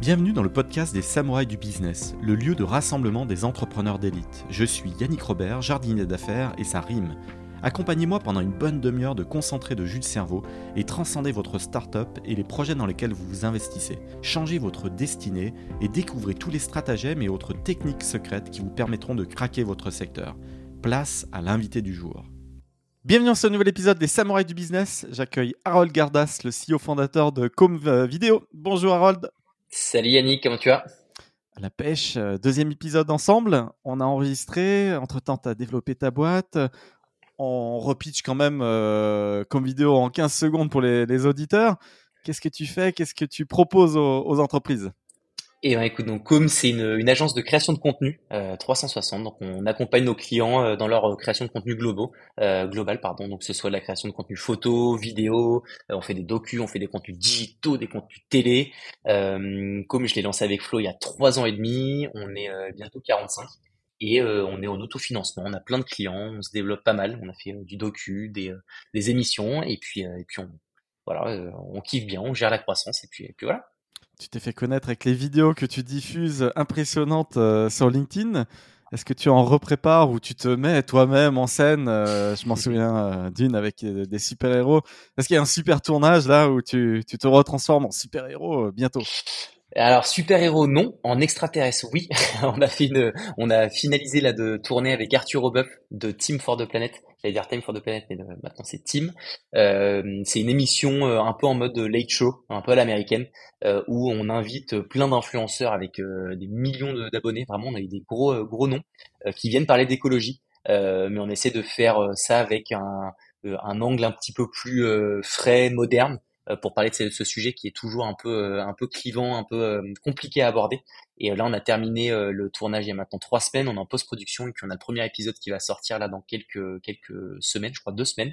Bienvenue dans le podcast des Samouraïs du Business, le lieu de rassemblement des entrepreneurs d'élite. Je suis Yannick Robert, jardinier d'affaires, et ça rime. Accompagnez-moi pendant une bonne demi-heure de concentrer de jus de cerveau et transcendez votre start-up et les projets dans lesquels vous vous investissez. Changez votre destinée et découvrez tous les stratagèmes et autres techniques secrètes qui vous permettront de craquer votre secteur. Place à l'invité du jour. Bienvenue dans ce nouvel épisode des Samouraïs du Business. J'accueille Harold Gardas, le CEO fondateur de Com Vidéo. Bonjour Harold. Salut Yannick, comment tu vas? La pêche, euh, deuxième épisode ensemble. On a enregistré, entre-temps tu as développé ta boîte. On repitch quand même euh, comme vidéo en 15 secondes pour les, auditeurs. Qu'est-ce que tu fais? Qu'est-ce que tu proposes aux entreprises? Et ben, écoute, donc Com, c'est une, une, agence de création de contenu euh, 360. Donc, on accompagne nos clients euh, dans leur euh, création de contenu globaux, euh, global, pardon. Donc, ce soit la création de contenu photo, vidéo. Euh, on fait des docus, on fait des contenus digitaux, des contenus télé. Com, je l'ai lancé avec Flo il y a trois ans et demi. On est bientôt 45 et on est en autofinancement. On a plein de clients, on se développe pas mal. On a fait du docu, des, des émissions, et puis et puis on voilà, on kiffe bien, on gère la croissance, et puis, et puis voilà. Tu t'es fait connaître avec les vidéos que tu diffuses impressionnantes euh, sur LinkedIn. Est-ce que tu en reprépares ou tu te mets toi-même en scène euh, Je m'en souviens euh, d'une avec des super-héros. Est-ce qu'il y a un super tournage là où tu, tu te retransformes en super-héros bientôt? Alors super héros non, en extraterrestre oui. on a fait une, on a finalisé là de tourner avec Arthur Obeuf de Team for the Planet. J'allais dire Time for the Planet, mais maintenant c'est Team. Euh, c'est une émission euh, un peu en mode late show, un peu à l'américaine, euh, où on invite plein d'influenceurs avec des millions d'abonnés. Vraiment, on a eu des gros gros noms qui viennent parler d'écologie, mais on essaie de faire ça avec un angle un petit peu plus frais, moderne, euh, pour parler de ce, sujet qui est toujours un peu euh, un peu clivant, un peu euh, compliqué à aborder. Et là, on a terminé le tournage il y a maintenant trois semaines. On est en post-production et puis on a le premier épisode qui va sortir là dans quelques quelques semaines, je crois deux semaines.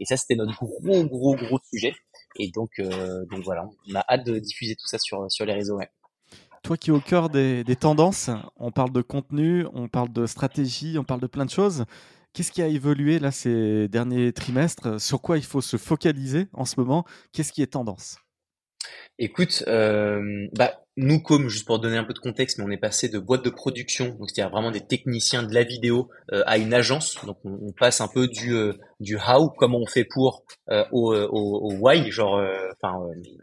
Et ça, c'était notre gros gros gros sujet. Et donc donc voilà, on a hâte de diffuser tout ça sur sur les réseaux. Toi qui es au cœur des, des tendances, on parle de contenu, on parle de stratégie, on parle de plein de choses. Qu'est-ce qui a évolué là ces derniers trimestres? Sur quoi il faut se focaliser en ce moment? Qu'est-ce qui est tendance? Écoute, euh, bah, nous comme juste pour donner un peu de contexte, mais on est passé de boîte de production, donc c'est-à-dire vraiment des techniciens de la vidéo, euh, à une agence. Donc on, passe un peu du euh, du how, comment on fait pour, au, au, why, genre, enfin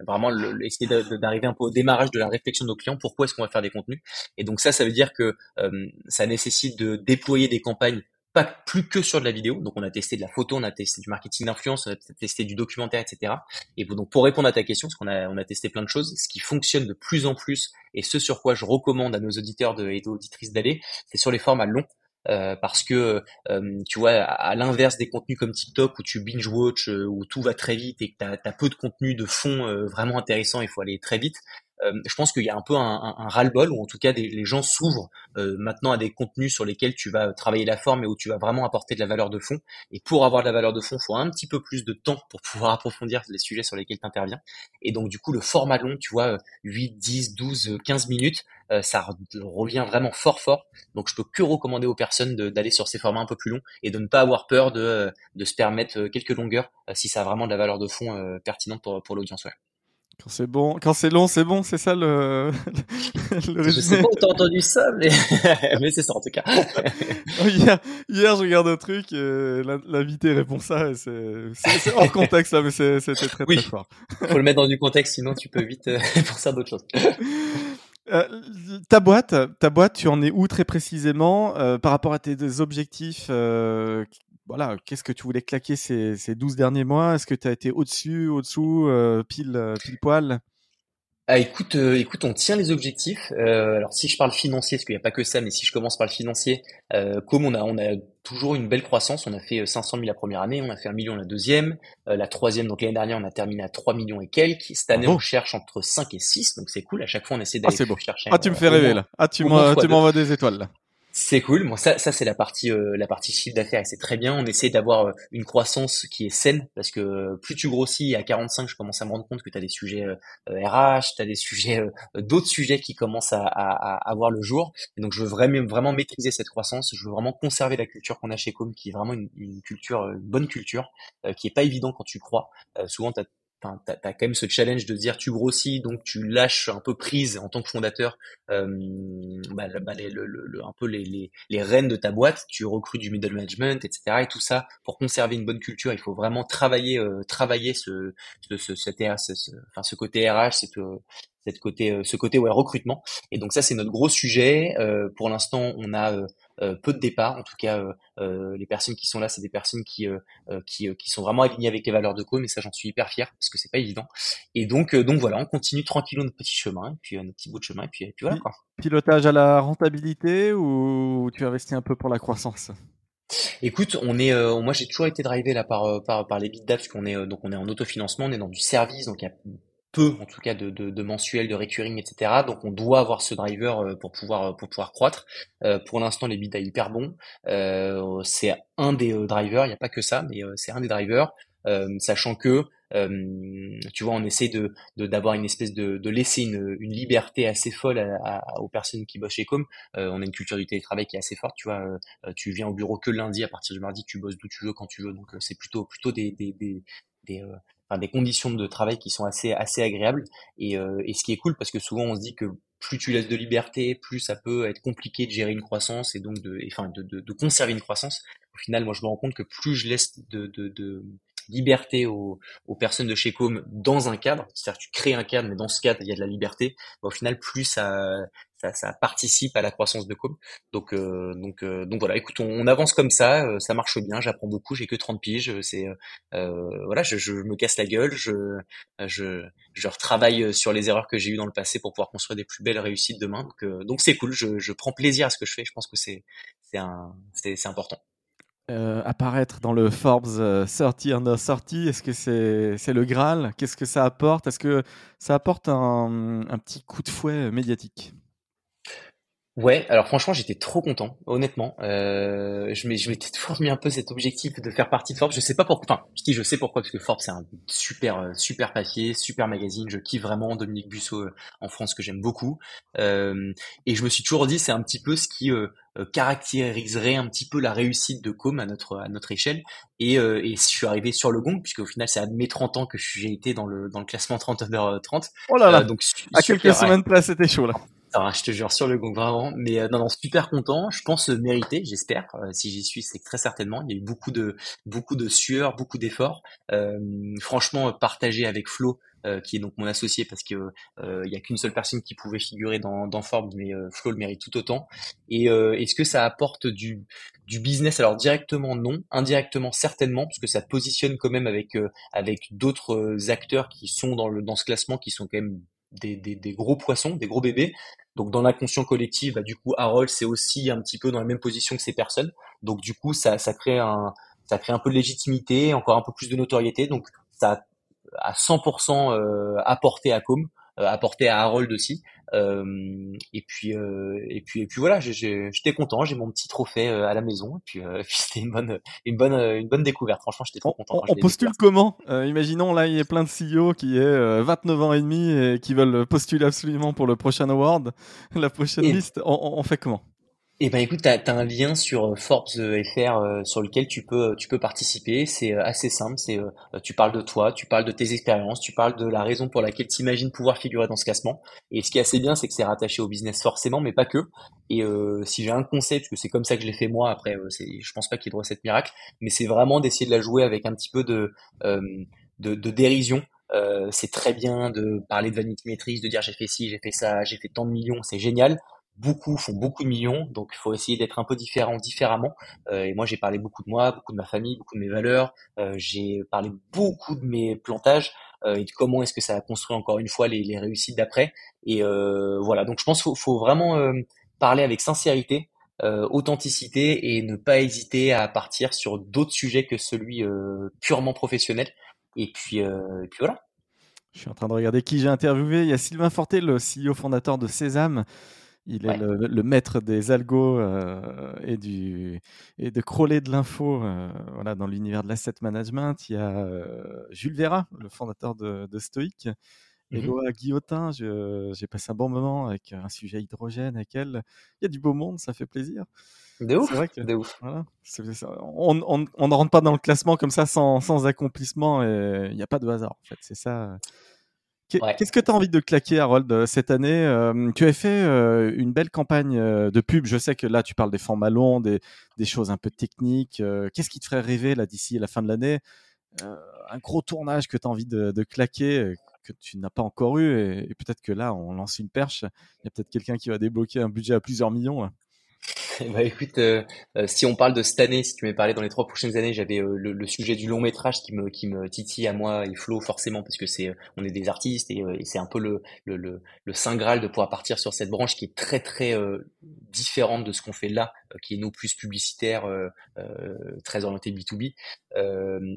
vraiment essayer d'arriver un peu au démarrage de la réflexion de nos clients. Pourquoi est-ce qu'on va faire des contenus? Et donc ça, ça veut dire que ça nécessite de déployer des campagnes pas plus que sur de la vidéo. Donc on a testé de la photo, on a testé du marketing d'influence, on a testé du documentaire, etc. Et donc pour répondre à ta question, parce qu'on a, on a testé plein de choses, ce qui fonctionne de plus en plus et ce sur quoi je recommande à nos auditeurs et auditrices d'aller, c'est sur les formats longs. Euh, parce que euh, tu vois à, l'inverse des contenus comme TikTok où tu binge watch euh, où tout va très vite et que tu as, peu de contenu de fond vraiment intéressant il faut aller très vite euh, je pense qu'il y a un peu un, ras-le-bol où en tout cas les gens s'ouvrent euh, maintenant à des contenus sur lesquels tu vas travailler la forme et où tu vas vraiment apporter de la valeur de fond. Et pour avoir de la valeur de fond, il faut un petit peu plus de temps pour pouvoir approfondir les sujets sur lesquels tu interviens. Et donc du coup, le format long, tu vois, 8, 10, 12, 15 minutes, euh, ça revient vraiment fort fort. Donc je peux que recommander aux personnes d'aller sur ces formats un peu plus longs et de ne pas avoir peur de, se permettre quelques longueurs si ça a vraiment de la valeur de fond pertinente pour, l'audience. Quand c'est bon, quand c'est long, c'est bon, c'est ça le, le résumé. Je sais pas où t'as entendu ça, mais, mais c'est ça en tout cas. hier, hier, je regarde un truc, et l'invité répond ça, c'est hors contexte là, mais c'était très très fort. Faut le mettre dans du contexte, sinon tu peux vite euh, penser à d'autres choses. Euh, ta boîte, ta boîte, tu en es où très précisément euh, par rapport à tes objectifs euh, voilà, qu'est-ce que tu voulais claquer ces, ces 12 derniers mois? Est-ce que tu as été au-dessus, au-dessous, euh, pile, euh, pile poil? Ah, écoute, euh, écoute, on tient les objectifs. alors si je parle financier, parce qu'il n'y a pas que ça, mais si je commence par le financier, comme on a, on a toujours une belle croissance, on a fait 500 000 la première année, on a fait un million la deuxième, la troisième, donc l'année dernière, on a terminé à 3 millions et quelques. Cette année, on cherche entre 5 et 6, donc c'est cool. À chaque fois, on essaie ah, d'aller chercher. Ah, tu me fais rêver là. Ah, tu m'envoies des étoiles là. C'est cool. Bon, ça, ça c'est la partie, euh, la partie chiffre d'affaires et c'est très bien. On essaie d'avoir euh, une croissance qui est saine parce que plus tu grossis à 45, je commence à me rendre compte que tu as des sujets RH, tu as des sujets, d'autres sujets qui commencent à, à, à, avoir le jour. Et donc, je veux vraiment, vraiment maîtriser cette croissance. Je veux vraiment conserver la culture qu'on a chez Com, qui est vraiment une, une culture, une bonne culture, qui est pas évident quand tu crois. souvent, tu t'as as quand même ce challenge de dire tu grossis, donc tu lâches un peu prise en tant que fondateur, euh, bah, bah, les, le, le, un peu les, les, les rênes de ta boîte, tu recrutes du middle management, etc. Et tout ça pour conserver une bonne culture, il faut vraiment travailler, euh, travailler ce, ce, ce, ce, côté RH, cette, cette côté, ce côté ouais, recrutement. Et donc ça, c'est notre gros sujet. pour l'instant, on a euh, peu de départs. En tout cas, euh, euh, les personnes qui sont là, c'est des personnes qui, qui, qui sont vraiment alignées avec les valeurs de Co. Mais ça, j'en suis hyper fier parce que c'est pas évident. Et donc, donc voilà, on continue tranquillement notre petit chemin, et puis notre petit bout de chemin, et puis, puis voilà quoi. Pilotage à la rentabilité ou tu investis un peu pour la croissance? Écoute, on est, moi j'ai toujours été drivé là par par, par les bid parce qu'on est donc on est en autofinancement, on est dans du service, donc il y a peu en tout cas de, de, de mensuel, de recurring, etc. Donc on doit avoir ce driver euh, pour pouvoir euh, pour pouvoir croître. Euh, pour l'instant, les bids hyper bons. Euh, c'est un des drivers. Il n'y a pas que ça, mais c'est un des drivers. sachant que tu vois, on essaie de d'avoir une espèce de, de laisser une, une liberté assez folle à, aux personnes qui bossent chez Com. on a une culture du télétravail qui est assez forte. Tu vois, tu viens au bureau que lundi, à partir du mardi, tu bosses d'où tu veux, quand tu veux. Donc c'est plutôt plutôt des des, des, des des conditions de travail qui sont assez assez agréables et, euh, et ce qui est cool parce que souvent on se dit que plus tu laisses de liberté, plus ça peut être compliqué de gérer une croissance et donc de, enfin de, de, conserver une croissance. Au final, moi je me rends compte que plus je laisse de liberté aux, aux, personnes de chez Com dans un cadre, c'est-à-dire tu crées un cadre, mais dans ce cadre il y a de la liberté, au final plus ça, ça, ça, participe à la croissance de Com. Donc, euh, donc, euh, donc voilà, écoute, on, avance comme ça, euh, ça marche bien, j'apprends beaucoup, j'ai que 30 piges, c'est voilà, je, je, me casse la gueule, je, je, je retravaille sur les erreurs que j'ai eues dans le passé pour pouvoir construire des plus belles réussites demain. Donc, donc c'est cool, je, je prends plaisir à ce que je fais, je pense que c'est important. Apparaître dans le Forbes 30 under 30 Est-ce que c'est le Graal? Qu'est-ce que ça apporte? Est-ce que ça apporte un, petit coup de fouet médiatique? Ouais, alors franchement, j'étais trop content, honnêtement. Euh, je m'étais toujours mis un peu cet objectif de faire partie de Forbes. Je sais pas pourquoi. Enfin, je dis je sais pourquoi, parce que Forbes c'est un super euh, super papier, super magazine. Je kiffe vraiment Dominique Busseau euh, en France que j'aime beaucoup. Euh, et je me suis toujours dit c'est un petit peu ce qui euh, caractériserait un petit peu la réussite de Com à notre à notre échelle. Et, et je suis arrivé sur le gong puisque au final c'est à mes 30 ans que j'ai été dans le dans le classement 30 under 30. Oh là là. donc à quelques semaines près, c'était chaud là je te jure sur le gong vraiment, mais euh, non, non, super content. Je pense mériter, j'espère. Euh, si j'y suis, c'est très certainement. Il y a eu beaucoup de beaucoup de sueur, beaucoup d'efforts. Euh, franchement, partagé avec Flo, qui est donc mon associé, parce que il y a qu'une seule personne qui pouvait figurer dans, dans Forbes, mais Flo le mérite tout autant. Et est-ce que ça apporte du du business? Alors directement non, indirectement certainement, parce que ça positionne quand même avec avec d'autres acteurs qui sont dans le dans ce classement, qui sont quand même des, des, des, gros poissons, des gros bébés. Donc dans l'inconscient collectif, bah, du coup, Harold, c'est aussi un petit peu dans la même position que ces personnes. Donc du coup, ça, ça crée un, ça crée un peu de légitimité, encore un peu plus de notoriété. Donc ça a à 100% euh, apporté à Com, apporté à Harold aussi. Euh, et puis euh, et puis et puis voilà, j'étais content, j'ai mon petit trophée euh, à la maison. Et puis, puis c'était une bonne une bonne une bonne découverte. Franchement, j'étais trop content. On, postule comment? Imaginons là, il y a plein de CEO qui est 29 ans et demi et qui veulent postuler absolument pour le prochain award, la prochaine liste. On, on fait comment? Eh ben écoute, tu as, un lien sur euh, Forbes euh, FR euh, sur lequel tu peux tu peux participer. C'est assez simple. C'est tu parles de toi, tu parles de tes expériences, tu parles de la raison pour laquelle tu imagines pouvoir figurer dans ce classement. Et ce qui est assez bien, c'est que c'est rattaché au business forcément, mais pas que. Et si j'ai un conseil, parce que c'est comme ça que je l'ai fait moi. Après, je pense pas qu'il y ait de recette miracle, mais c'est vraiment d'essayer de la jouer avec un petit peu de de, de, dérision. c'est très bien de parler de vanity maîtrise, de dire j'ai fait ci, j'ai fait ça, j'ai fait tant de millions, c'est génial beaucoup font beaucoup de millions, donc il faut essayer d'être un peu différent différemment. Euh, et moi, j'ai parlé beaucoup de moi, beaucoup de ma famille, beaucoup de mes valeurs. Euh, j'ai parlé beaucoup de mes plantages euh, et de comment est-ce que ça a construit encore une fois les, réussites d'après. Et voilà, donc je pense qu'il faut, vraiment parler avec sincérité, authenticité et ne pas hésiter à partir sur d'autres sujets que celui purement professionnel. Et puis, et puis voilà. Je suis en train de regarder qui j'ai interviewé. Il y a Sylvain Forté, le CEO fondateur de Sésame, il est le, maître des algos euh, et, du, et de crawler de l'info euh, voilà, dans l'univers de l'asset management. Il y a euh, Jules Vera, le fondateur de, de Stoic. Mmh Eloa Guillotin, j'ai passé un bon moment avec un sujet hydrogène avec elle. Il y a du beau monde, ça fait plaisir. De ouf. Vrai que, de ouf. On, ne rentre pas dans le classement comme ça sans, sans accomplissement et il n'y a pas de hasard. En fait, c'est ça. Qu'est-ce que tu as envie de claquer, Harold, euh, cette année euh, Tu as fait euh, une belle campagne de pub. Je sais que là, tu parles des formats longs, des, des choses un peu techniques. Qu'est-ce qui te ferait rêver là d'ici la fin de l'année? Un gros tournage que tu as envie de, de claquer, que tu n'as pas encore eu. Et, et peut-être que là, on lance une perche. Il y a peut-être quelqu'un qui va débloquer un budget à plusieurs millions. Bah écoute, euh, euh, si on parle de cette année, si tu m'avais parlé dans les trois prochaines années, j'avais euh, le, sujet du long métrage qui me qui me titille à moi et Flo forcément parce que c'est on est des artistes et, c'est un peu le, le, le, saint graal de pouvoir partir sur cette branche qui est très très différente de ce qu'on fait là, qui est nous plus publicitaire, très orienté B2B.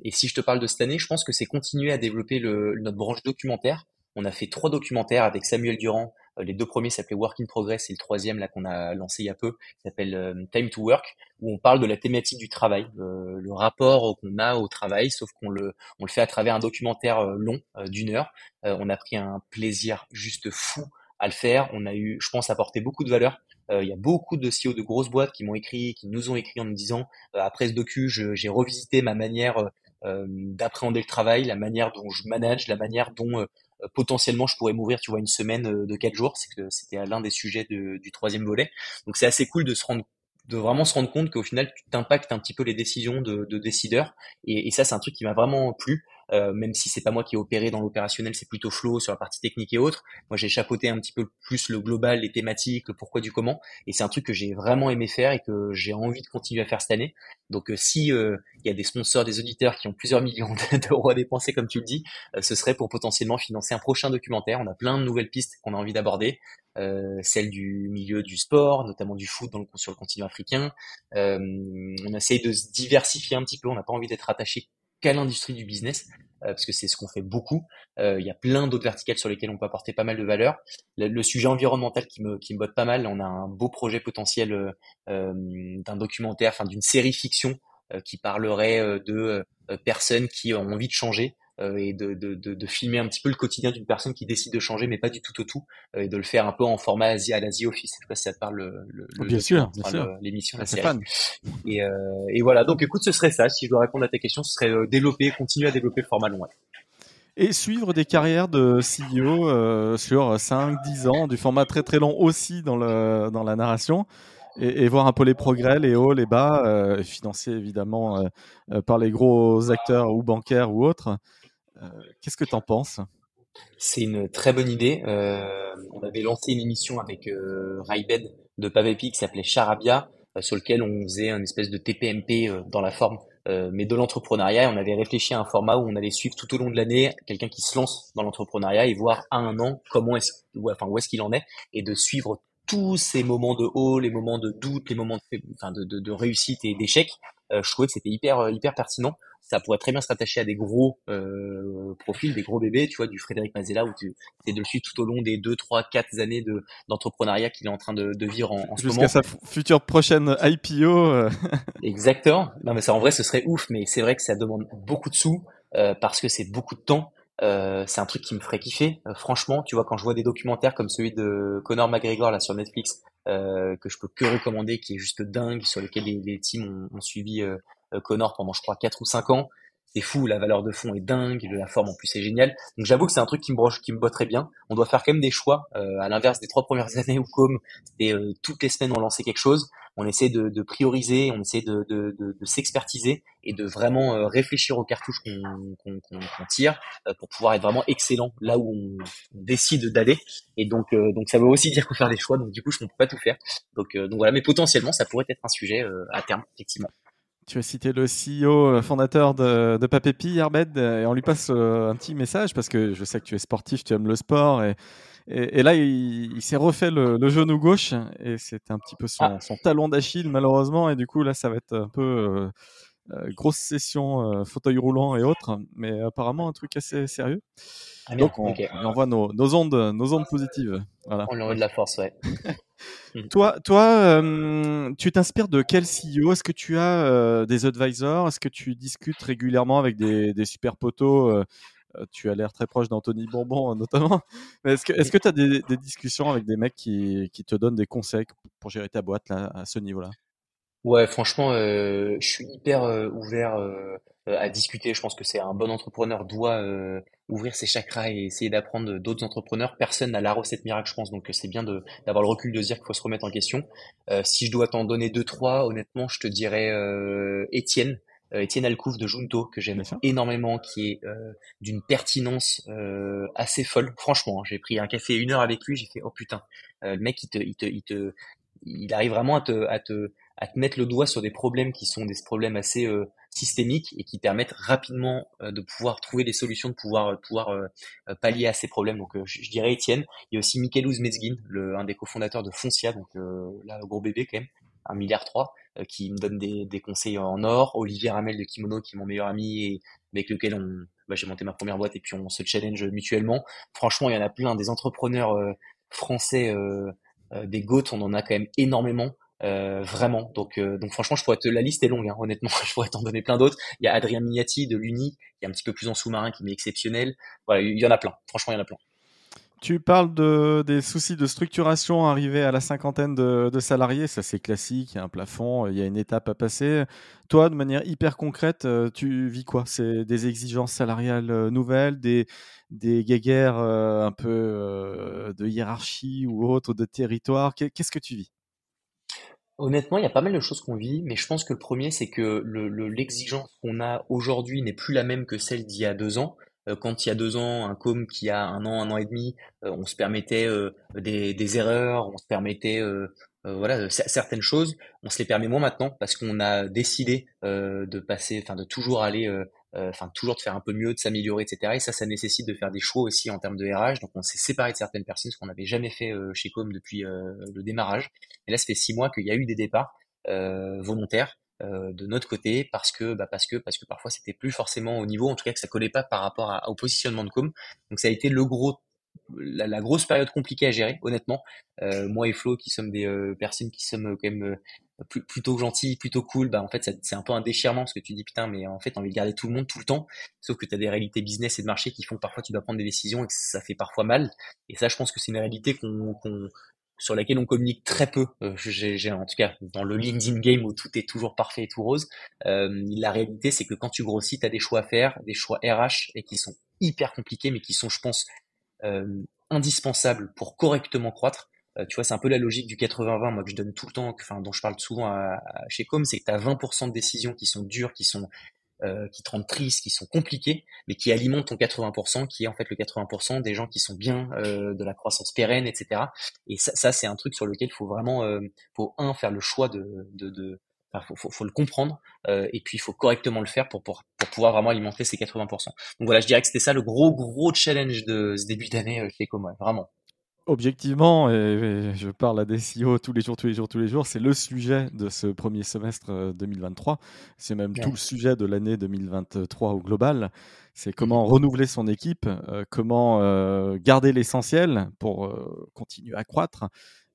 et si je te parle de cette année, je pense que c'est continuer à développer le, notre branche documentaire. On a fait trois documentaires avec Samuel Durand euh, les deux premiers s'appelaient Work in Progress et le troisième là qu'on a lancé il y a peu s'appelle euh, Time to Work où on parle de la thématique du travail, euh, le rapport qu'on a au travail, sauf qu'on le on le fait à travers un documentaire long d'une heure. on a pris un plaisir juste fou à le faire. On a eu, je pense, apporté beaucoup de valeur. Il y a beaucoup de CEO de grosses boîtes qui m'ont écrit, qui nous ont écrit en nous disant après ce docu, j'ai revisité ma manière d'appréhender le travail, la manière dont je manage, la manière dont euh, potentiellement je pourrais m'ouvrir tu vois une semaine euh, de quatre jours. C'est que c'était l'un des sujets du troisième volet. Donc c'est assez cool de se rendre de vraiment se rendre compte qu'au final tu t'impactes un petit peu les décisions de, décideurs. Et, et ça c'est un truc qui m'a vraiment plu euh, même si c'est pas moi qui ai opéré dans l'opérationnel, c'est plutôt Flo sur la partie technique et autres. Moi, j'ai chapeauté un petit peu plus le global, les thématiques, le pourquoi du comment, et c'est un truc que j'ai vraiment aimé faire et que j'ai envie de continuer à faire cette année. Donc, euh, si euh, il y a des sponsors, des auditeurs qui ont plusieurs millions d'euros à dépenser, comme tu le dis, ce serait pour potentiellement financer un prochain documentaire. On a plein de nouvelles pistes qu'on a envie d'aborder. Euh, celle du milieu du sport, notamment du foot dans le, sur le continent africain. Euh, on essaye de se diversifier un petit peu, on n'a pas envie d'être attaché qu'à l'industrie du business, euh, parce que c'est ce qu'on fait beaucoup. Euh, il y a plein d'autres verticales sur lesquelles on peut apporter pas mal de valeur. Le, sujet environnemental qui me, qui me botte pas mal, on a un beau projet potentiel euh, d'un documentaire, enfin d'une série fiction qui parlerait de personnes qui ont envie de changer, euh, et de, de, de, de, filmer un petit peu le quotidien d'une personne qui décide de changer, mais pas du tout au tout, euh, et de le faire un peu en format Asie, à l'Asie Office. Je sais pas si ça te parle le, le, oh, bien sûr, bien sûr. l'émission, la série. Et, euh, et voilà, donc écoute, ce serait ça. Si je dois répondre à ta question, ce serait développer, continuer à développer le format long. Et suivre des carrières de CEO euh, sur 5-10 ans, du format très très long aussi dans, le, dans la narration. Et, et, voir un peu les progrès, les hauts, les bas, euh, financés évidemment euh, par les gros acteurs ou bancaires ou autres. Euh, qu'est-ce que tu en penses? C'est une très bonne idée. Euh, on avait lancé une émission avec euh, Raibed de Pavepi qui s'appelait Charabia, sur lequel on faisait une espèce de TPMP dans la forme mais de l'entrepreneuriat. On avait réfléchi à un format où on allait suivre tout au long de l'année quelqu'un qui se lance dans l'entrepreneuriat et voir à un an comment est-ce, enfin où est-ce qu'il en est, et de suivre tous ces moments de haut, les moments de doute, les moments de réussite et d'échec. je trouvais que c'était hyper hyper pertinent ça pourrait très bien se rattacher à des gros euh, profils, des gros bébés, tu vois, du Frédéric Mazella, où tu es de le suivre tout au long des 2, 3, 4 années de, d'entrepreneuriat qu'il est en train de, de vivre en, en ce moment. Jusqu'à sa future prochaine IPO. Euh. Exactement. Non, mais ça, en vrai, ce serait ouf, mais c'est vrai que ça demande beaucoup de sous, euh, parce que c'est beaucoup de temps. Euh, c'est un truc qui me ferait kiffer. Euh, franchement, tu vois, quand je vois des documentaires comme celui de Conor McGregor là sur Netflix, euh, que je peux que recommander, qui est juste dingue, sur lequel les, les teams ont, ont suivi Connor pendant je crois 4 ou 5 ans. C'est fou, la valeur de fond est dingue, la forme en plus est géniale. Donc j'avoue que c'est un truc qui me broche, qui me botterait bien. On doit faire quand même des choix, euh, à l'inverse des trois premières années où comme c'était euh, toutes les semaines on lançait quelque chose. On essaie de, de prioriser, on essaie de, de, de, s'expertiser et de vraiment réfléchir aux cartouches qu'on qu'on tire pour pouvoir être vraiment excellent là où on, décide d'aller. Et donc donc ça veut aussi dire faut faire des choix. Donc du coup je ne peux pas tout faire. Donc donc voilà, mais potentiellement ça pourrait être un sujet à terme effectivement. Tu as cité le CEO euh, fondateur de, de Papépi, Herbed, et on lui passe euh, un petit message parce que je sais que tu es sportif, tu aimes le sport. Et, et, là, il, s'est refait le, genou gauche et c'était un petit peu son, ah. son talon d'Achille, malheureusement. Et du coup, là, ça va être un peu euh, grosse session, fauteuil roulant et autres, mais apparemment un truc assez sérieux. Ah, Donc, on, envoie nos, nos, ondes, nos ondes positives. Voilà. On lui envoie de la force, ouais. Mmh. Toi, toi tu t'inspires de quel CEO Est-ce que tu as des advisors? Est-ce que tu discutes régulièrement avec des, des super potos Tu as l'air très proche d'Anthony Bourbon notamment. Est-ce que tu as des, des, discussions avec des mecs qui, qui, te donnent des conseils pour gérer ta boîte là, à ce niveau-là? Ouais, franchement, euh, je suis hyper euh, ouvert euh, à discuter. Je pense que c'est un bon entrepreneur doit euh, ouvrir ses chakras et essayer d'apprendre d'autres entrepreneurs. Personne n'a la recette miracle, je pense. Donc c'est bien de d'avoir le recul de se dire qu'il faut se remettre en question. Euh, si je dois t'en donner deux, trois, honnêtement, je te dirais euh, Étienne. Étienne Alcouf de Junto, que j'aime énormément, qui est euh, d'une pertinence euh, assez folle. Franchement, hein, j'ai pris un café une heure avec lui, j'ai fait oh putain, Euh, le mec il te, il te, il te, il arrive vraiment à te, à te, à te mettre le doigt sur des problèmes qui sont des problèmes assez euh, systémiques et qui permettent rapidement euh, de pouvoir trouver des solutions, de pouvoir, euh, pouvoir pallier à ces problèmes. Donc je, dirais Étienne. Il y a aussi Michael Ouzmezgin, le, un des cofondateurs de Foncia, donc là gros bébé quand même, un milliard trois, qui me donne des, des conseils en or. Olivier Ramel de Kimono, qui est mon meilleur ami et avec lequel on, bah, j'ai monté ma première boîte et puis on se challenge mutuellement. Franchement, il y en a plein des entrepreneurs français, des GOAT, on en a quand même énormément. Euh, vraiment. Donc, euh, donc franchement, je pourrais te, la liste est longue, hein, honnêtement. Je pourrais t'en donner plein d'autres. Il y a Adrien Mignati de l'Uni, qui est un petit peu plus en sous-marin, qui est exceptionnel. Voilà, il y en a plein. Franchement, il y en a plein. Tu parles de, des soucis de structuration arrivés à la cinquantaine de, de salariés, ça c'est classique, il y a un plafond, il y a une étape à passer. Toi, de manière hyper concrète, euh, tu vis quoi? C'est des exigences salariales euh, nouvelles, des, des guéguerres euh, un peu euh, de hiérarchie ou autre, de territoire Qu'est- Qu'est-ce que tu vis? Honnêtement, il y a pas mal de choses qu'on vit, mais je pense que le premier, c'est que le, le- l'exigence qu'on a aujourd'hui n'est plus la même que celle d'il y a deux ans. Euh, quand il y a deux ans, un com qui a un an, un an et demi, on se permettait des, des erreurs, on se permettait voilà certaines choses. On se les permet moins maintenant parce qu'on a décidé de passer, enfin de toujours aller, enfin toujours de faire un peu mieux, de s'améliorer, etc. Et ça, ça nécessite de faire des choix aussi en termes de RH. Donc on s'est séparé de certaines personnes, ce qu'on n'avait jamais fait euh, chez Com depuis euh, le démarrage. Et là, ça fait six mois qu'il y a eu des départs euh, volontaires euh, de notre côté parce que bah parce que parce que parfois c'était plus forcément au niveau, en tout cas que ça collait pas par rapport au positionnement de com. Donc ça a été le gros la, la grosse période compliquée à gérer, honnêtement. Euh, moi et Flo, qui sommes des euh, personnes qui sommes euh, quand même euh, plutôt gentilles, plutôt cool, bah en fait c'est un peu un déchirement parce que tu dis putain, mais en fait t'as envie de garder tout le monde tout le temps, sauf que tu as des réalités business et de marché qui font que parfois tu dois prendre des décisions et que ça fait parfois mal. Et ça, je pense que c'est une réalité qu'on sur laquelle on communique très peu. Euh, j'ai- en tout cas, dans le LinkedIn game où tout est toujours parfait et tout rose, euh, la réalité, c'est que quand tu grossis, tu as des choix à faire, des choix RH, et qui sont hyper compliqués, mais qui sont, je pense, euh, indispensables pour correctement croître. Euh, tu vois, c'est un peu la logique du 80-20, moi que je donne tout le temps, enfin dont je parle souvent à, à- chez Com, c'est que tu as 20% de décisions qui sont dures, qui sont euh, qui te rendent triste, qui sont compliquées, mais qui alimentent ton 80%, qui est en fait le 80% des gens qui sont bien, euh, de la croissance pérenne, etc. Et ça, ça c'est un truc sur lequel il faut vraiment, euh, un faire le choix de, de, de enfin, faut, faut, faut le comprendre, euh, et puis il faut correctement le faire pour, pour, pour pouvoir vraiment alimenter ces 80%. Donc voilà, je dirais que c'était ça le gros gros challenge de ce début d'année euh, chez Como, ouais, vraiment. Objectivement, et, je parle à des CEO tous les jours, tous les jours, tous les jours, c'est le sujet de ce premier semestre euh, 2023. C'est même tout le sujet de l'année 2023 au global. C'est comment renouveler son équipe, euh, comment euh, garder l'essentiel pour euh, continuer à croître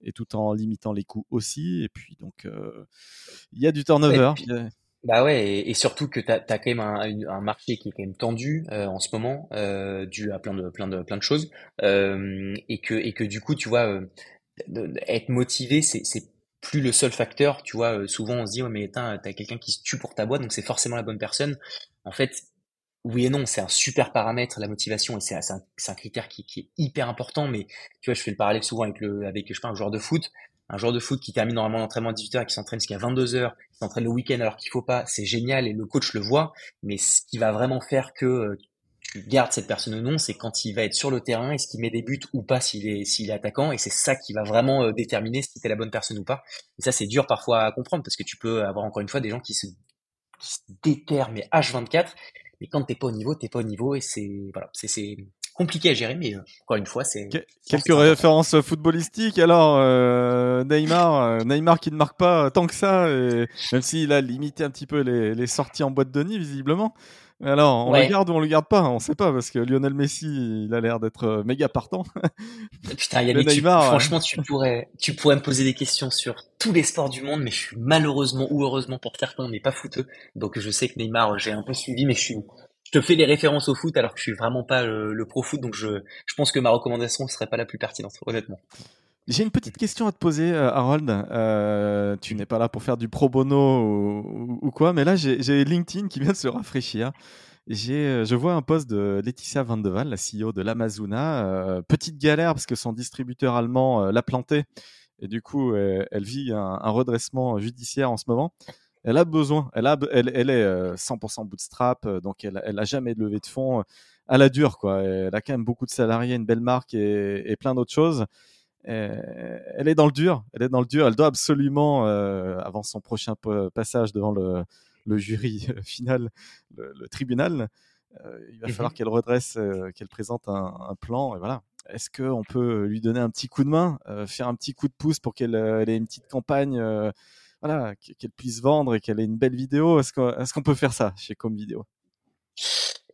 et tout en limitant les coûts aussi. Et puis donc, euh, il y a du turnover. puis, Bah ouais, et, et surtout que tu as, quand même un, marché qui est quand même tendu euh, en ce moment, euh, dû à plein de plein de plein de choses, et que et que du coup, tu vois, être motivé, c'est plus le seul facteur. Tu vois, souvent on se dit ouais mais t'as quelqu'un qui se tue pour ta boîte, donc c'est forcément la bonne personne. En fait, oui et non, c'est un super paramètre la motivation et c'est un, critère qui, est hyper important. Mais tu vois, je fais le parallèle souvent avec le avec je sais pas un joueur de foot. Un joueur de foot qui termine normalement l'entraînement à 18h et qui s'entraîne jusqu'à 22h, qui s'entraîne le week-end alors qu'il faut pas, c'est génial et le coach le voit. Mais ce qui va vraiment faire que euh, tu gardes cette personne ou non, c'est quand il va être sur le terrain, est-ce qu'il met des buts ou pas s'il est s'il est attaquant, et c'est ça qui va vraiment euh, déterminer si t'es la bonne personne ou pas. Et ça c'est dur parfois à comprendre parce que tu peux avoir encore une fois des gens qui se, qui se déterrent mais H24, mais quand t'es pas au niveau, t'es pas au niveau et c'est voilà, c'est c'est compliqué à gérer, mais euh, encore une fois c'est Quelques important. références footballistiques. Alors, euh, Neymar, euh, Neymar qui ne marque pas tant que ça, et même s'il a limité un petit peu les, les sorties en boîte de nuit, visiblement. Mais alors, on le Ouais, garde ou on le garde pas? On ne sait pas, parce que Lionel Messi, il a l'air d'être euh, méga partant. Putain, Mais Yannick, tu, Neymar, euh, franchement, tu pourrais, tu pourrais me poser des questions sur tous les sports du monde, mais je suis malheureusement ou heureusement pour certains, mais pas footeux. Donc je sais que Neymar, j'ai un peu suivi, mais je suis, je te fais les références au foot alors que je suis vraiment pas le, le pro foot, donc je, je pense que ma recommandation ne serait pas la plus pertinente, honnêtement. J'ai une petite question à te poser, Harold. tu n'es pas là pour faire du pro bono ou, quoi, mais là, j'ai LinkedIn qui vient de se rafraîchir. je vois un post de Laetitia Van de la CEO de l'Amazona. petite galère parce que son distributeur allemand l'a planté et du coup, elle, vit un, redressement judiciaire en ce moment. Elle a besoin, elle, a, elle, elle est 100% bootstrap, donc elle, elle a jamais levé de fonds à la dure, quoi. Elle a quand même beaucoup de salariés, une belle marque et, plein d'autres choses. Elle est dans le dur, elle est dans le dur. Elle doit absolument, avant son prochain passage devant le, jury final, le, tribunal, il va mmh falloir qu'elle redresse, qu'elle présente un, un, plan. Et voilà est-ce qu'on peut lui donner un petit coup de main, euh, faire un petit coup de pouce pour qu'elle euh, ait une petite campagne, euh, voilà, qu'elle puisse vendre et qu'elle ait une belle vidéo? Est-ce qu'on peut faire ça chez Com Vidéo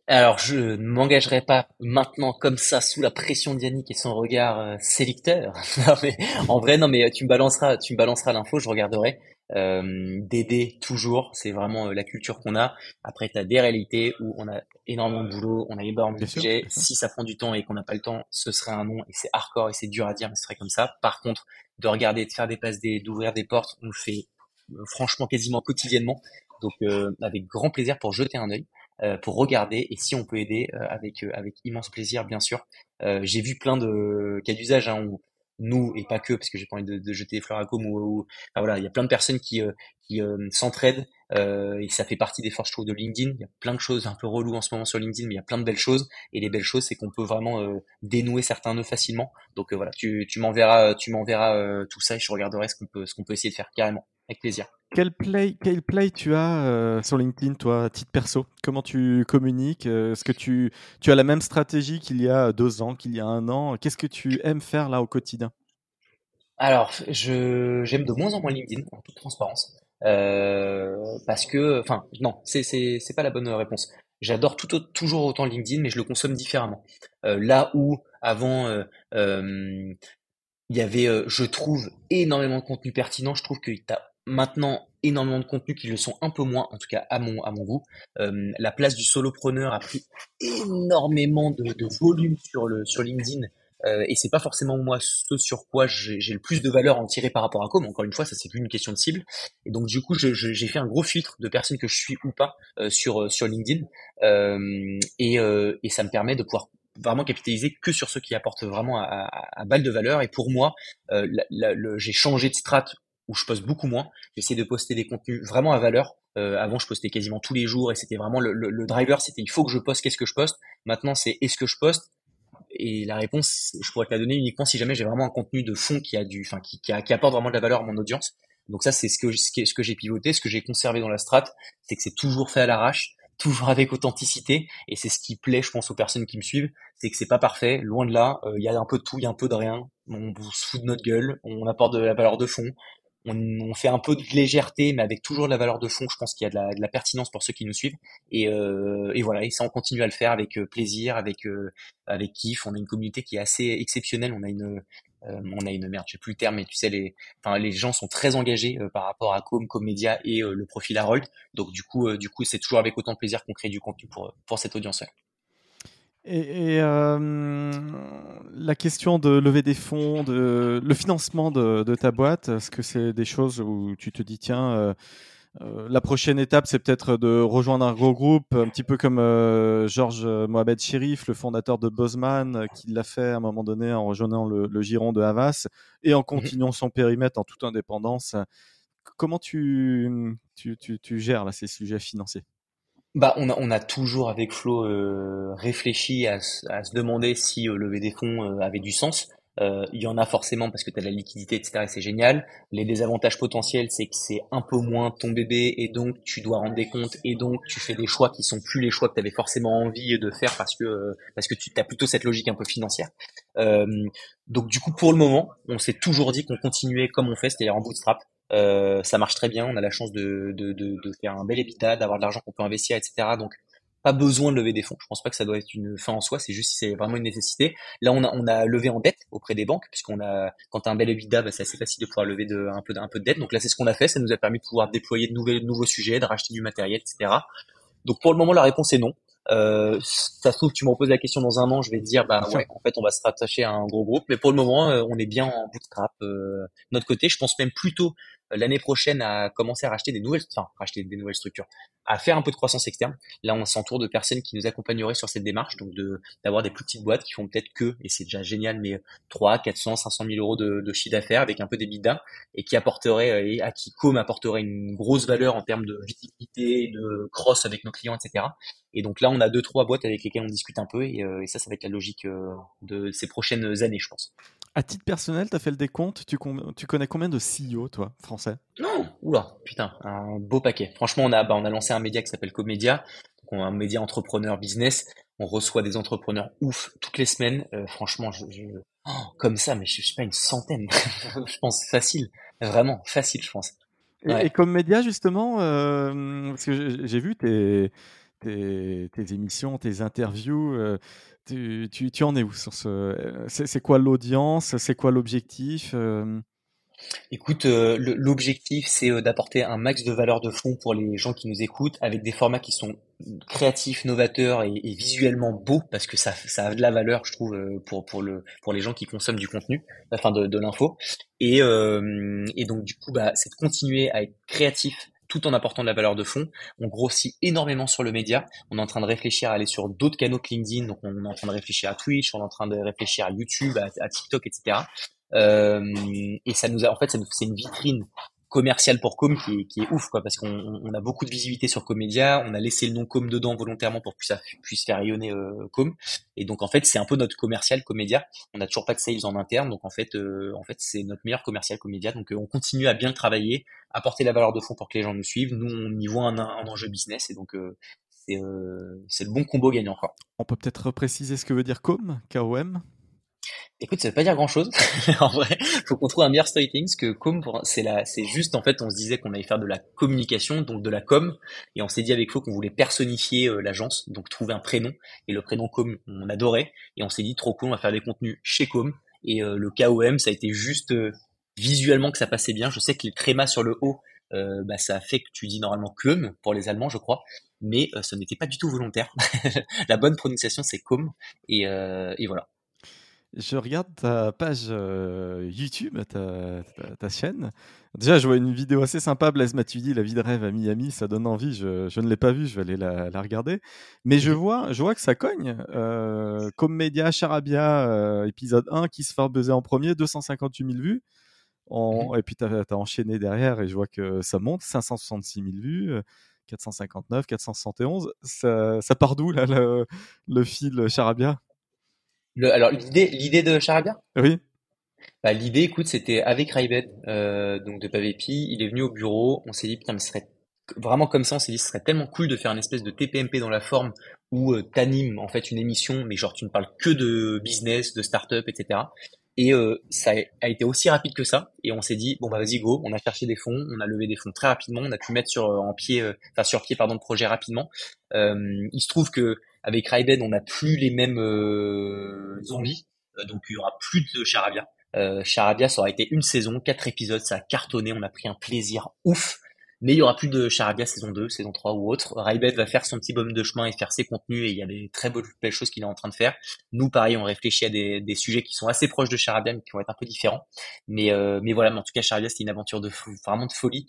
alors, je ne m'engagerai pas maintenant comme ça sous la pression d'Yannick et son regard sélecteur. en vrai, non, mais tu me balanceras, tu me balanceras l'info, je regarderai euh, d'aider toujours. C'est vraiment euh, la culture qu'on a. Après, tu as des réalités où on a énormément de boulot, on a énormément de sujets. Si ça prend du temps et qu'on n'a pas le temps, ce serait un non et c'est hardcore et c'est dur à dire, mais ce serait comme ça. Par contre, de regarder, de faire des passes, d'ouvrir des portes, on le fait euh, franchement quasiment quasiment. Donc, euh, avec grand plaisir pour jeter un œil. Pour regarder et si on peut aider avec avec immense plaisir bien sûr. J'ai vu plein de cas d'usage hein, où nous et pas que parce que j'ai pas envie de, de, jeter des fleurs à com ou, voilà il y a plein de personnes qui euh, qui euh, s'entraident euh, et ça fait partie des forces de LinkedIn. Il y a plein de choses un peu relou en ce moment sur LinkedIn mais il y a plein de belles choses. Et les belles choses c'est qu'on peut vraiment euh, dénouer certains nœuds facilement. Donc voilà tu tu m'enverras tu m'enverras tout ça et je regarderai ce qu'on peut ce qu'on peut essayer de faire carrément avec plaisir quel play, quel play tu as sur LinkedIn, toi, à titre perso? Comment tu communiques Est-ce que tu, tu as la même stratégie qu'il y a deux ans, qu'il y a un an? Qu'est-ce que tu aimes faire là au quotidien? Alors, je, j'aime de moins en moins LinkedIn, en toute transparence. Euh, parce que, enfin, non, c'est, c'est, c'est pas la bonne réponse. J'adore tout, toujours autant LinkedIn, mais je le consomme différemment. Euh, là où, avant, euh, il y avait, je trouve, énormément de contenu pertinent, je trouve que t'as maintenant énormément de contenus qui le sont un peu moins, en tout cas à mon, à mon goût. Euh, la place du solopreneur a pris énormément de, de volume sur, le, sur LinkedIn. Euh, et c'est pas forcément moi ce sur quoi j'ai le plus de valeur en tirer par rapport à Com. Encore une fois, ça c'est qu'une question de cible. Et donc du coup, j'ai fait un gros filtre de personnes que je suis ou pas euh, sur sur LinkedIn. Euh, et, euh, et ça me permet de pouvoir vraiment capitaliser que sur ceux qui apportent vraiment à, à, à balle de valeur. Et pour moi, euh, j'ai changé de strat où je poste beaucoup moins. J'essaie de poster des contenus vraiment à valeur. Euh, avant, je postais quasiment tous les jours et c'était vraiment le, le, driver, c'était il faut que je poste, qu'est-ce que je poste. Maintenant, c'est est-ce que je poste? Et la réponse, je pourrais te la donner uniquement si jamais j'ai vraiment un contenu de fond qui a du, enfin, qui, qui, apporte vraiment de la valeur à mon audience. Donc ça, c'est ce que ce que j'ai pivoté, ce que j'ai conservé dans la strat, c'est que c'est toujours fait à l'arrache, toujours avec authenticité, et c'est ce qui plaît, je pense, aux personnes qui me suivent, c'est que c'est pas parfait, loin de là. Euh, il y a un peu de tout, il y a un peu de rien. On se fout de notre gueule, on apporte de la valeur de fond, on, fait un peu de légèreté, mais avec toujours de la valeur de fond. Je pense qu'il y a de la, pertinence pour ceux qui nous suivent. Et, euh, et, voilà, et ça, on continue à le faire avec euh, plaisir, avec euh, avec kiff. On a une communauté qui est assez exceptionnelle. On a une on a une merde, je sais plus le terme, mais tu sais, les, enfin, les gens sont très engagés par rapport à Com, Comédia et le profil Harold. Donc du coup, du coup, c'est toujours avec autant de plaisir qu'on crée du contenu pour pour cette audience-là. Et, euh, la question de lever des fonds, de, le financement de, ta boîte, est-ce que c'est des choses où tu te dis, tiens, euh, euh, la prochaine étape, c'est peut-être de rejoindre un gros groupe, un petit peu comme Georges Mohamed Chérif, le fondateur de Buzzman, qui l'a fait à un moment donné en rejoignant le, giron de Havas et en continuant son périmètre en toute indépendance. Comment tu, tu, tu, tu gères là, ces sujets financiers? Bah, on a, on a toujours avec Flo euh, réfléchi à, à, se demander si euh, lever des fonds euh, avait du sens. Euh, il y en a forcément parce que tu as la liquidité, etc. et c'est génial. Les désavantages potentiels, c'est que c'est un peu moins ton bébé et donc tu dois rendre des comptes et donc tu fais des choix qui sont plus les choix que tu avais forcément envie de faire parce que parce que tu as plutôt cette logique un peu financière. donc du coup, pour le moment, on s'est toujours dit qu'on continuait comme on fait, c'est-à-dire en bootstrap. Euh, ça marche très bien. On a la chance de, faire un bel habitat, d'avoir de l'argent qu'on peut investir, etc. Donc pas besoin de lever des fonds. Je pense pas que ça doit être une fin en soi. C'est juste si c'est vraiment une nécessité. Là, on a, levé en dette auprès des banques, puisqu'on a, quand t'as un bel EBITDA, bah, c'est assez facile de pouvoir lever de, un peu, de dette. Donc là, c'est ce qu'on a fait. Ça nous a permis de pouvoir déployer de, de nouveaux sujets, de racheter du matériel, etc. Donc pour le moment, la réponse est non. Euh, ça se trouve, tu me reposes la question dans un an, je vais te dire, bah ouais, en fait, on va se rattacher à un gros groupe. Mais pour le moment, euh, on est bien en bootstrap. Euh, notre côté, je pense même plutôt l'année prochaine à commencer à racheter des nouvelles, enfin, des nouvelles structures, à faire un peu de croissance externe. Là, on s'entoure de personnes qui nous accompagneraient sur cette démarche, donc d'avoir des plus petites boîtes qui font peut-être que, et c'est déjà génial, mais 3, 400, 500 000 euros de, chiffre d'affaires avec un peu d'EBITDA et qui apporterait et à qui Com apporterait une grosse valeur en termes de visibilité, de cross avec nos clients, etc. Et donc là, on a deux, trois boîtes avec lesquelles on discute un peu et, euh, et ça, ça va être la logique euh, de ces prochaines années, je pense. À titre personnel, tu as fait le décompte, tu, tu, connais combien de CEO, toi, français? Non, oula, putain, un beau paquet. Franchement, on a, bah, on a lancé un média qui s'appelle Comédia, donc un média entrepreneur business. On reçoit des entrepreneurs ouf toutes les semaines. Euh, franchement, je, oh, comme ça, mais je, je sais pas une centaine. je pense facile, vraiment facile, je pense. Et, comme média, justement, euh, parce que j'ai vu tes, tes, tes, émissions, tes interviews. Euh, tu, en es où sur ce C'est quoi l'audience? C'est quoi l'objectif euh? Écoute, euh, l'objectif, c'est euh, d'apporter un max de valeur de fond pour les gens qui nous écoutent, avec des formats qui sont créatifs, novateurs et, visuellement beaux, parce que ça, a de la valeur, je trouve, pour pour le pour les gens qui consomment du contenu, enfin de, l'info. Et et donc du coup, bah, c'est de continuer à être créatif tout en apportant de la valeur de fond. On grossit énormément sur le média. On est en train de réfléchir à aller sur d'autres canaux que LinkedIn. Donc, on est en train de réfléchir à Twitch, on est en train de réfléchir à YouTube, à, TikTok, etc. Euh, et ça nous a, en fait, c'est une vitrine commercial pour Com qui est, ouf quoi parce qu'on on a beaucoup de visibilité sur Comédia, on a laissé le nom Com dedans volontairement pour que ça puisse faire rayonner euh, Com et donc en fait c'est un peu notre commercial Comédia. On n'a toujours pas de sales en interne donc en fait euh, c'est notre meilleur commercial Comédia donc euh, on continue à bien travailler, apporter la valeur de fond pour que les gens nous suivent. Nous on y voit un, enjeu business et donc c'est c'est le bon combo gagnant quoi. On peut peut-être préciser ce que veut dire Com, KOM Écoute, ça veut pas dire grand chose. en vrai, faut qu'on trouve un meilleur storytelling, parce que com, c'est la, c'est juste, en fait, on se disait qu'on allait faire de la communication, donc de la com, et on s'est dit avec Flo qu'on voulait personnifier euh, l'agence, donc trouver un prénom, et le prénom com, on adorait, et on s'est dit trop cool, on va faire des contenus chez com, et euh, le KOM, ça a été juste euh, visuellement que ça passait bien. Je sais que le tréma sur le haut, bah, ça a fait que tu dis normalement com pour les Allemands, je crois, mais ce n'était pas du tout volontaire. la bonne prononciation, c'est com, et, et voilà. Je regarde ta page euh, YouTube, ta, ta, chaîne. Déjà, je vois une vidéo assez sympa, Blaise Matuidi, La vie de rêve à Miami, ça donne envie. Je, je ne l'ai pas vue, je vais aller la, la, regarder. Mais je vois, je vois que ça cogne. Euh, comme Média, Charabia, euh, épisode 1, qui se fait buzzer en premier, 258 000 vues. Et puis, tu as, enchaîné derrière et je vois que ça monte, 566 000 vues. 459, 471, ça, ça part d'où là le, le fil Charabia? Alors l'idée, l'idée de Charabia? Oui. Bah, l'idée, écoute, c'était avec Raibed, euh, donc de Pavépi. Il est venu au bureau. On s'est dit putain, mais ce serait vraiment comme ça. On s'est dit, ce serait tellement cool de faire une espèce de TPMP dans la forme où euh, t'animes en fait une émission, mais genre tu ne parles que de business, de start-up, etc. Et euh, ça a été aussi rapide que ça. Et on s'est dit bon bah vas-y go. On a cherché des fonds, on a levé des fonds très rapidement, on a pu mettre sur en pied, euh, enfin sur pied pardon le projet rapidement. Euh, il se trouve que avec Raiden, on n'a plus les mêmes euh, envies, euh, donc il y aura plus de Charabia. Euh, Charabia, ça aura été une saison, quatre épisodes, ça a cartonné, on a pris un plaisir ouf. Mais il y aura plus de Charabia saison 2, saison 3 ou autre. Raibet va faire son petit bonhomme de chemin et faire ses contenus et il y a des très belles choses qu'il est en train de faire. Nous, pareil, on réfléchit à des, sujets qui sont assez proches de Charabia mais qui vont être un peu différents. Mais, euh, mais voilà, mais en tout cas, Charabia, c'était une aventure de vraiment de folie,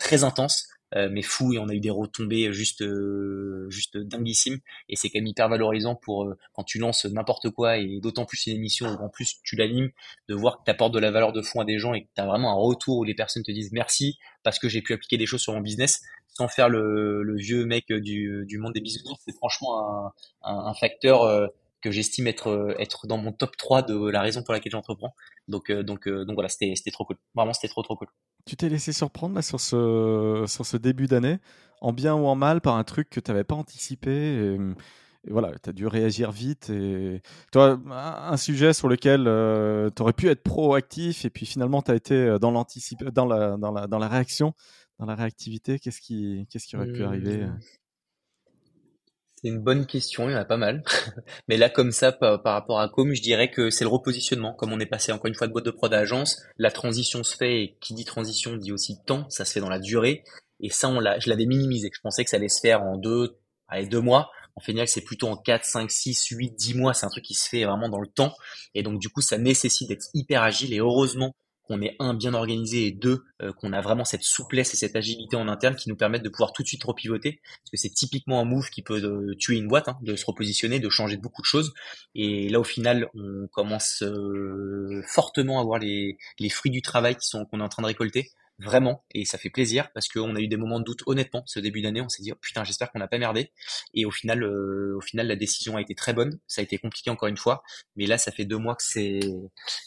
très intense. Euh, mais fou et on a eu des retombées juste euh, juste dinguissimes et c'est quand même hyper valorisant pour euh, quand tu lances n'importe quoi et d'autant plus une émission où en plus tu l'animes de voir que tu apportes de la valeur de fond à des gens et que tu as vraiment un retour où les personnes te disent merci parce que j'ai pu appliquer des choses sur mon business sans faire le, le vieux mec du, du monde des business c'est franchement un, un, un facteur que j'estime être être dans mon top 3 de la raison pour laquelle j'entreprends. Donc donc donc voilà, c'était c'était trop cool. Vraiment, c'était trop trop cool. Tu t'es laissé surprendre là, sur ce sur ce début d'année, en bien ou en mal, par un truc que tu n'avais pas anticipé. Et, voilà, tu as dû réagir vite. Et toi, un, sujet sur lequel tu aurais pu être proactif et puis finalement tu as été dans, dans, la, dans, la, dans la réaction, dans la réactivité. Qu'est-ce qui, qu'est-ce qui aurait pu arriver mmh. C'est une bonne question, il y en a pas mal. Mais là, comme ça, par, rapport à Com, je dirais que c'est le repositionnement. Comme on est passé encore une fois de boîte de prod à agence, la transition se fait, et qui dit transition dit aussi temps, ça se fait dans la durée. Et ça, on l'a, je l'avais minimisé. Je pensais que ça allait se faire en deux, allez, deux mois. En général, c'est plutôt en 4, 5, 6, 8, 10 mois. C'est un truc qui se fait vraiment dans le temps. Et donc, du coup, ça nécessite d'être hyper agile. Et heureusement qu'on est un bien organisé et deux euh, qu'on a vraiment cette souplesse et cette agilité en interne qui nous permettent de pouvoir tout de suite repivoter parce que c'est typiquement un move qui peut euh, tuer une boîte, hein, de se repositionner, de changer beaucoup de choses. Et là, au final, on commence euh, fortement à voir les, les fruits du travail qui sont qu'on est en train de récolter vraiment, et ça fait plaisir parce qu'on a eu des moments de doute honnêtement ce début d'année, on s'est dit oh, putain j'espère qu'on n'a pas merdé, et au final, euh, au final la décision a été très bonne, ça a été compliqué encore une fois, mais là ça fait deux mois que c'est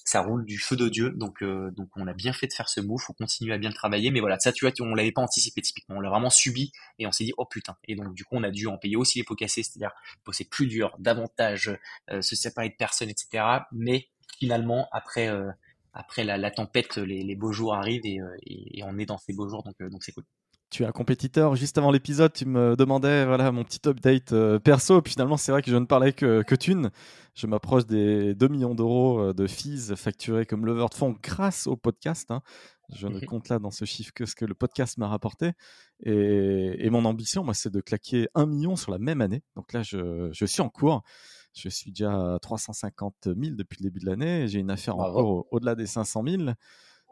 ça roule du feu de dieu, donc euh, donc on a bien fait de faire ce move, faut continuer à bien le travailler, mais voilà ça tu vois on l'avait pas anticipé typiquement, on l'a vraiment subi et on s'est dit oh putain, et donc du coup on a dû en payer aussi les pots cassés, c'est-à-dire bosser plus dur, davantage, euh, se séparer de personnes, etc. Mais finalement après après la, tempête, les, beaux jours arrivent euh, et, on est dans ces beaux jours, donc euh, donc c'est cool. Tu es un compétiteur. Juste avant l'épisode, tu me demandais voilà mon petit update euh, perso. Puis finalement, c'est vrai que je ne parlais que, que thunes. Je m'approche des 2 millions d'euros de fees facturés comme lever de fonds grâce au podcast. Hein. Je ne mhm. compte là dans ce chiffre que ce que le podcast m'a rapporté. Et, et, mon ambition, moi, c'est de claquer 1 million sur la même année. Donc là, je, je suis en cours. Je suis déjà à 350 000 depuis le début de l'année. J'ai une affaire encore au-delà des 500 000.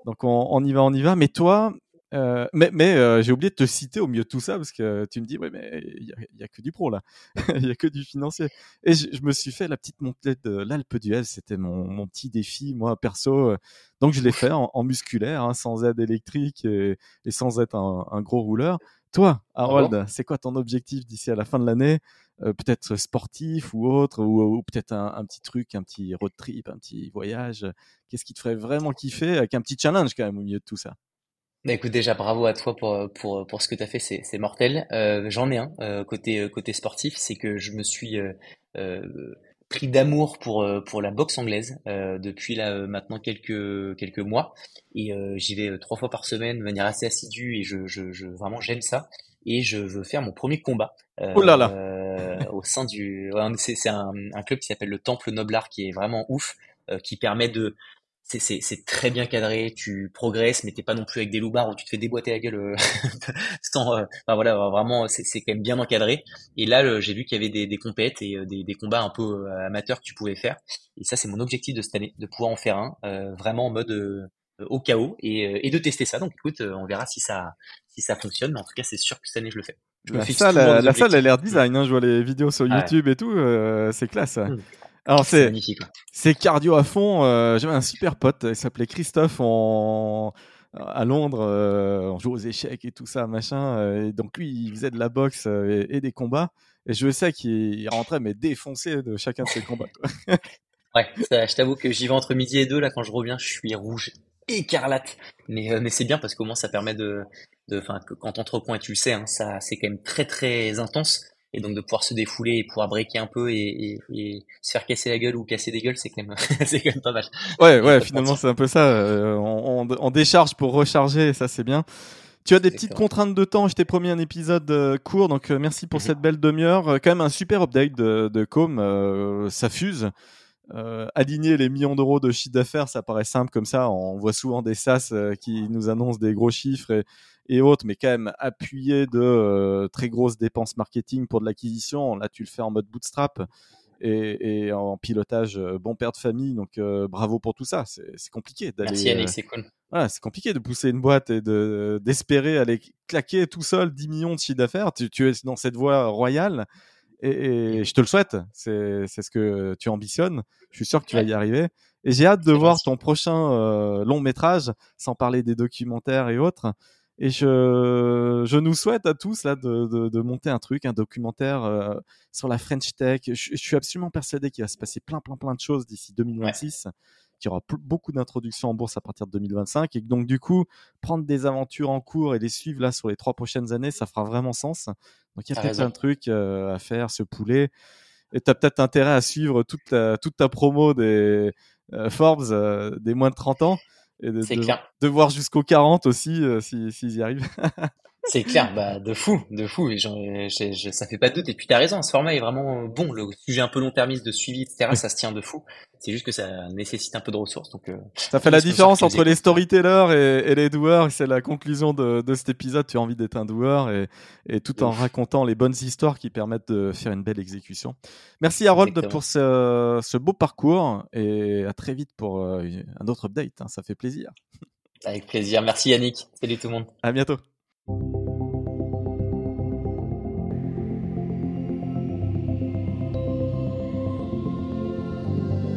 Donc on, y va, on y va. Mais toi, euh, mais, mais euh, j'ai oublié de te citer au milieu de tout ça parce que tu me dis, ouais, mais il n'y a, que du pro là, il n'y a que du financier. Et je, me suis fait la petite montée de l'Alpe d'Huez, c'était mon, mon, petit défi, moi perso. Donc je l'ai fait en, musculaire, hein, sans aide électrique et, sans être un, un, gros rouleur. Toi, Harold, c'est quoi ton objectif d'ici à la fin de l'année? Euh, peut-être sportif ou autre, ou, peut-être un, petit truc, un petit road trip, un petit voyage. Qu'est-ce qui te ferait vraiment kiffer avec un petit challenge quand même au milieu de tout ça? Bah écoute déjà bravo à toi pour pour pour ce que tu as fait c'est c'est mortel. Euh, j'en ai un euh, côté côté sportif c'est que je me suis pris d'amour pour pour la boxe anglaise depuis là maintenant quelques quelques mois. Et j'y vais trois fois par semaine de manière assez assidue et je je, je vraiment j'aime ça et je veux faire mon premier combat. Oh là là. Euh, au sein du, c'est un, un, club qui s'appelle le Temple Noblard qui est vraiment ouf, euh, qui permet de, c'est très bien cadré, tu progresses, mais t'es pas non plus avec des loupards où tu te fais déboîter la gueule. Euh, sans, euh, enfin voilà, vraiment, c'est quand même bien encadré. Et là, j'ai vu qu'il y avait des, des compètes et des, des, combats un peu amateurs que tu pouvais faire. Et ça, c'est mon objectif de cette année, de pouvoir en faire un, vraiment en mode au chaos et, et, de tester ça. Donc écoute, on verra si ça si ça fonctionne. Mais en tout cas, c'est sûr que cette année, je le fais. la, salle, la, salle, a l'air design. Hein. Je vois les vidéos sur YouTube et tout. Euh, c'est classe. Hmm. Alors c'est c'est cardio à fond. Euh, j'avais un super pote. Il s'appelait Christophe. à Londres, euh, on joue aux échecs et tout ça, machin. et donc lui, il faisait de la boxe et, des combats. Et je sais qu'il rentrait mais défoncé de chacun de ses combats. ouais, je t'avoue que j'y vais entre midi et deux. Là, quand je reviens, je suis rouge écarlate. Mais, mais c'est bien parce qu'au moins ça permet de, enfin, quand t'entreprends et tu le sais, hein, ça, c'est quand même très très intense. Et donc de pouvoir se défouler et pouvoir breaker un peu et, se faire casser la gueule ou casser des gueules, c'est quand même, c'est quand même pas mal. Ouais, ouais, finalement c'est un peu ça. Euh, on, décharge pour recharger, ça c'est bien. Tu as des petites contraintes de temps. Je t'ai promis un épisode euh, court, donc euh, merci pour mhm. cette belle demi-heure. quand même un super update de, de Com. ça fuse. Aligner les millions d'euros de chiffre d'affaires, ça paraît simple comme ça. On voit souvent des SaaS qui nous annoncent des gros chiffres et, et autres, mais quand même appuyé de euh, très grosses dépenses marketing pour de l'acquisition. Là, tu le fais en mode bootstrap et, en pilotage euh, bon père de famille. Donc, euh, bravo pour tout ça. C'est compliqué d'aller. Merci Yannick, c'est cool. Voilà, c'est compliqué de pousser une boîte et de d'espérer aller claquer tout seul 10 millions de chiffre d'affaires. Tu, tu, es dans cette voie royale. Et, je te le souhaite, c'est ce que tu ambitionnes. Je suis sûr que tu vas y arriver. Et j'ai hâte de voir ton prochain long métrage, sans parler des documentaires et autres. Et je, je nous souhaite à tous là de, de, de monter un truc, un documentaire euh, sur la French Tech. Je, je suis absolument persuadé qu'il va se passer plein, plein, plein de choses d'ici 2026. Qu'il y aura beaucoup d'introductions en bourse à partir de 2025 et que donc du coup prendre des aventures en cours et les suivre là sur les trois prochaines années, ça fera vraiment sens. Donc il y a peut-être un truc euh, à faire, ce poulet. Et tu as peut-être intérêt à suivre toute ta, toute ta promo des euh, Forbes des moins de 30 ans et de, de, voir jusqu'au 40 aussi, euh, s'ils y arrivent. C'est clair, bah de fou, de fou. Et ça fait pas de doute. Et puis t'as raison, ce format est vraiment bon. Le sujet un peu long-termiste de suivi, etc. Ça se tient de fou. C'est juste que ça nécessite un peu de ressources. Donc, euh, ça fait la différence entre les storytellers et, les doueurs. C'est la conclusion de, de, cet épisode. Tu as envie d'être un doueur et, et tout en racontant les bonnes histoires qui permettent de faire une belle exécution. Merci Harold pour ce, ce, beau parcours et à très vite pour euh, un autre update. Hein. ça fait plaisir. Avec plaisir. Merci Yannick. Salut tout le monde. À bientôt. you